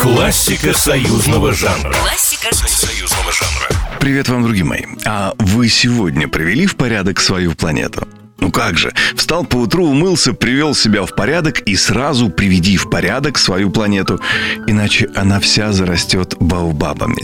Классика союзного жанра. Классика союзного жанра. Привет вам, другие мои. А вы сегодня привели в порядок свою планету? Ну как же, встал по утру, умылся, привел себя в порядок и сразу приведи в порядок свою планету, иначе она вся зарастет баобабами.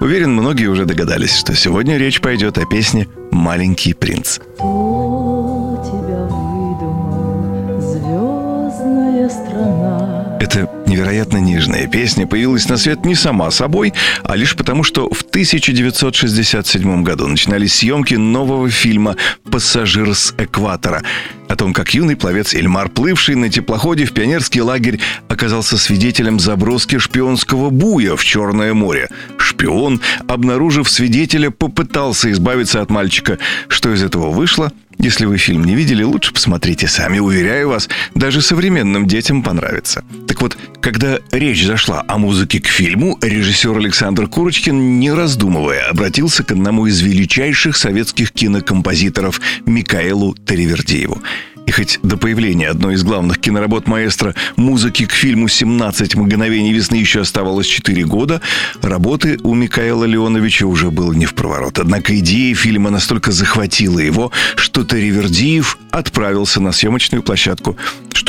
Уверен, многие уже догадались, что сегодня речь пойдет о песне «Маленький принц». Кто тебя выдумал, звездная страна? Эта невероятно нежная песня появилась на свет не сама собой, а лишь потому, что в 1967 году начинались съемки нового фильма «Пассажир с экватора», о том, как юный пловец Эльмар, плывший на теплоходе в пионерский лагерь, оказался свидетелем заброски шпионского буя в Черное море. Шпион, обнаружив свидетеля, попытался избавиться от мальчика. Что из этого вышло? Если вы фильм не видели, лучше посмотрите сами. Уверяю вас, даже современным детям понравится. Так вот, когда речь зашла о музыке к фильму, режиссер Александр Курочкин, не раздумывая, обратился к одному из величайших советских кинокомпозиторов Микаэлу Таривердееву. И хоть до появления одной из главных киноработ маэстро музыки к фильму «17 мгновений весны» еще оставалось 4 года, работы у Микаэла Леоновича уже было не в проворот. Однако идея фильма настолько захватила его, что Таривердиев отправился на съемочную площадку,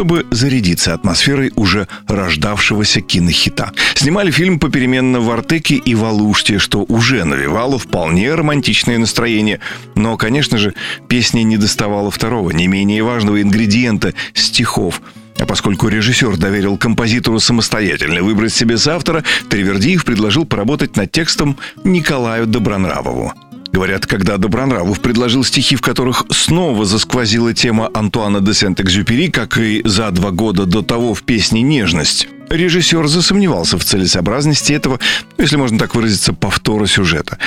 чтобы зарядиться атмосферой уже рождавшегося кинохита. Снимали фильм попеременно в Артеке и в Алуште, что уже навевало вполне романтичное настроение. Но, конечно же, песня не доставала второго, не менее важного ингредиента – стихов – а поскольку режиссер доверил композитору самостоятельно выбрать себе соавтора, Тривердиев предложил поработать над текстом Николаю Добронравову. Говорят, когда Добронравов предложил стихи, в которых снова засквозила тема Антуана де Сент-Экзюпери, как и за два года до того в песне «Нежность», режиссер засомневался в целесообразности этого, если можно так выразиться, повтора сюжета.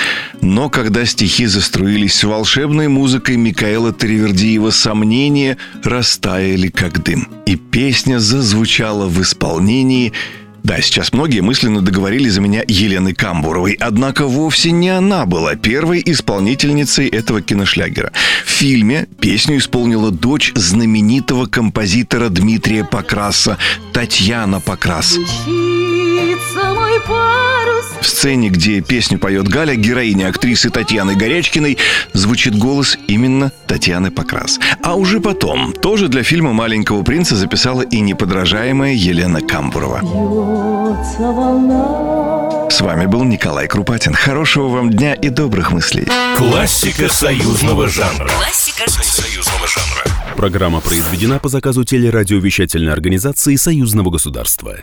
Но когда стихи заструились с волшебной музыкой Микаэла Тривердиева, сомнения растаяли как дым. И песня зазвучала в исполнении да, сейчас многие мысленно договорили за меня Елены Камбуровой, однако вовсе не она была первой исполнительницей этого киношлягера. В фильме песню исполнила дочь знаменитого композитора Дмитрия Покраса, Татьяна Покрас. В сцене, где песню поет Галя, героиня актрисы Татьяны Горячкиной, звучит голос именно Татьяны Покрас. А уже потом, тоже для фильма «Маленького принца» записала и неподражаемая Елена Камбурова. С вами был Николай Крупатин. Хорошего вам дня и добрых мыслей. Классика союзного жанра. Классика Союзного жанра. Программа произведена по заказу телерадиовещательной организации Союзного государства.